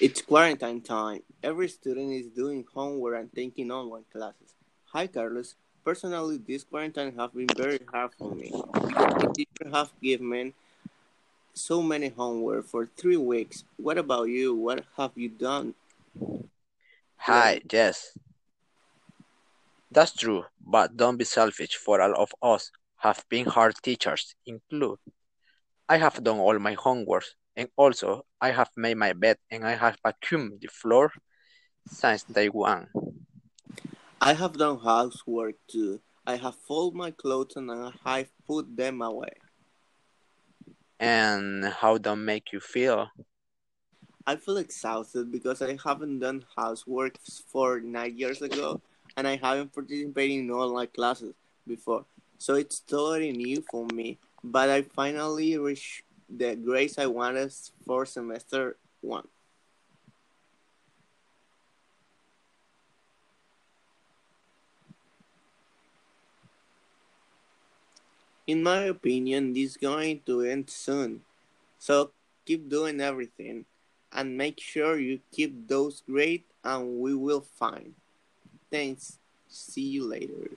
It's quarantine time. Every student is doing homework and taking online classes. Hi, Carlos. Personally, this quarantine has been very hard for me the teacher have given so many homework for three weeks. What about you? What have you done? Hi, Jess. That's true, but don't be selfish, for all of us have been hard teachers, include. I have done all my homework, and also I have made my bed and I have vacuumed the floor since day one. I have done housework too. I have folded my clothes and I have put them away. And how that make you feel? I feel exhausted because I haven't done housework for nine years ago and I haven't participated in online classes before. So it's totally new for me. But I finally reached the grades I wanted for semester one. In my opinion, this is going to end soon. So keep doing everything and make sure you keep those grades and we will find. Thanks. See you later.